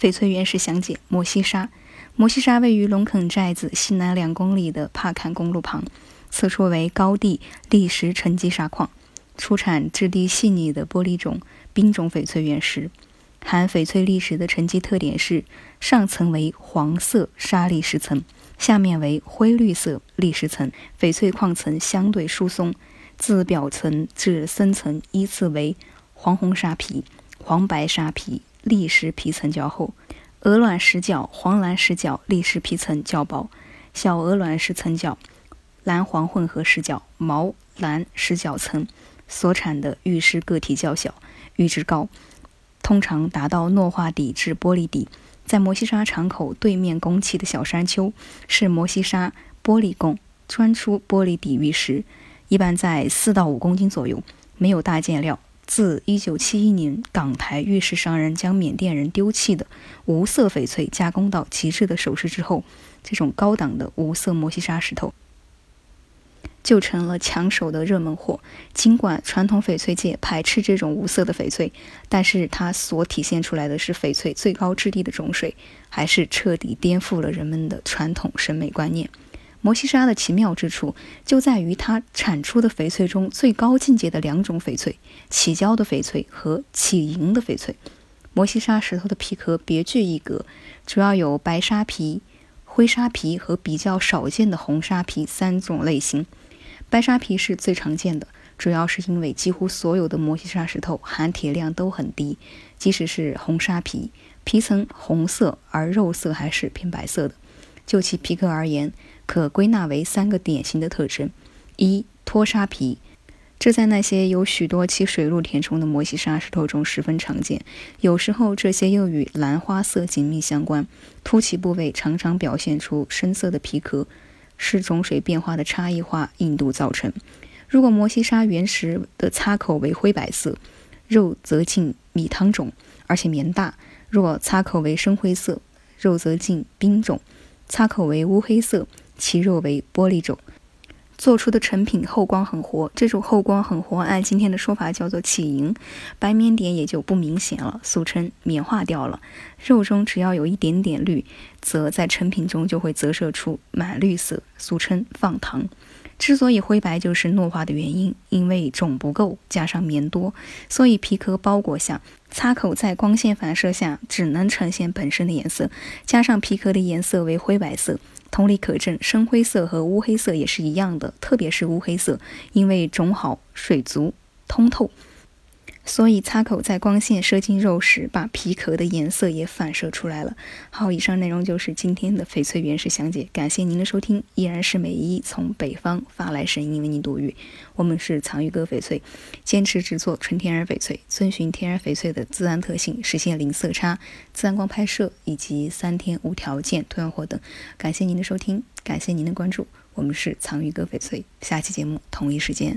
翡翠原石详解：摩西沙，摩西沙位于龙垦寨子西南两公里的帕坎公路旁，此处为高地砾石沉积砂矿，出产质地细腻的玻璃种、冰种翡翠原石。含翡翠砾石的沉积特点是，上层为黄色砂砾石层，下面为灰绿色砾石层，翡翠矿层相对疏松，自表层至深层依次为黄红沙皮、黄白沙皮。砾石皮层较厚，鹅卵石角、黄蓝石角砾石皮层较薄，小鹅卵石层角、蓝黄混合石角、毛蓝石角层所产的玉石个体较小，玉质高，通常达到糯化底至玻璃底。在摩西沙场口对面拱起的小山丘是摩西沙玻璃拱，钻出玻璃底玉石，一般在四到五公斤左右，没有大件料。自1971年，港台玉石商人将缅甸人丢弃的无色翡翠加工到极致的首饰之后，这种高档的无色摩西沙石头就成了抢手的热门货。尽管传统翡翠界排斥这种无色的翡翠，但是它所体现出来的是翡翠最高质地的种水，还是彻底颠覆了人们的传统审美观念。摩西沙的奇妙之处就在于它产出的翡翠中最高境界的两种翡翠：起胶的翡翠和起银的翡翠。摩西沙石头的皮壳别具一格，主要有白沙皮、灰沙皮和比较少见的红沙皮三种类型。白沙皮是最常见的，主要是因为几乎所有的摩西沙石头含铁量都很低，即使是红沙皮，皮层红色而肉色还是偏白色的。就其皮壳而言，可归纳为三个典型的特征：一、脱沙皮，这在那些有许多其水路填充的摩西沙石头中十分常见。有时候这些又与兰花色紧密相关，凸起部位常常表现出深色的皮壳，是种水变化的差异化硬度造成。如果摩西沙原石的擦口为灰白色，肉则近米汤种，而且棉大；若擦口为深灰色，肉则近冰种，擦口为乌黑色。其肉为玻璃种，做出的成品后光很活。这种后光很活，按今天的说法叫做起银，白棉点也就不明显了，俗称棉化掉了。肉中只要有一点点绿，则在成品中就会折射出满绿色，俗称放糖。之所以灰白，就是糯化的原因，因为种不够，加上棉多，所以皮壳包裹下，擦口在光线反射下只能呈现本身的颜色，加上皮壳的颜色为灰白色。同理可证，深灰色和乌黑色也是一样的，特别是乌黑色，因为种好、水足、通透，所以擦口在光线射进肉时，把皮壳的颜色也反射出来了。好，以上内容就是今天的翡翠原石详解，感谢您的收听，依然是美伊从北方发来声音为您读语。我们是藏玉哥翡翠，坚持制作纯天然翡翠，遵循天然翡翠的自然特性，实现零色差、自然光拍摄以及三天无条件退换货等。感谢您的收听，感谢您的关注。我们是藏玉哥翡翠，下期节目同一时间。